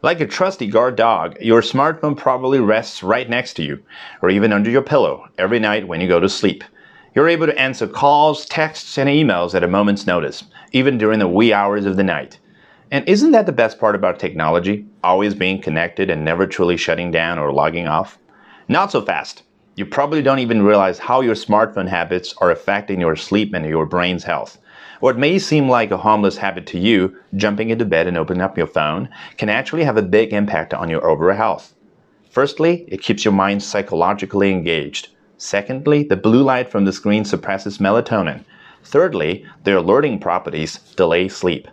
Like a trusty guard dog, your smartphone probably rests right next to you, or even under your pillow, every night when you go to sleep. You're able to answer calls, texts, and emails at a moment's notice, even during the wee hours of the night. And isn't that the best part about technology? Always being connected and never truly shutting down or logging off? Not so fast. You probably don't even realize how your smartphone habits are affecting your sleep and your brain's health. What may seem like a harmless habit to you, jumping into bed and opening up your phone, can actually have a big impact on your overall health. Firstly, it keeps your mind psychologically engaged. Secondly, the blue light from the screen suppresses melatonin. Thirdly, their alerting properties delay sleep.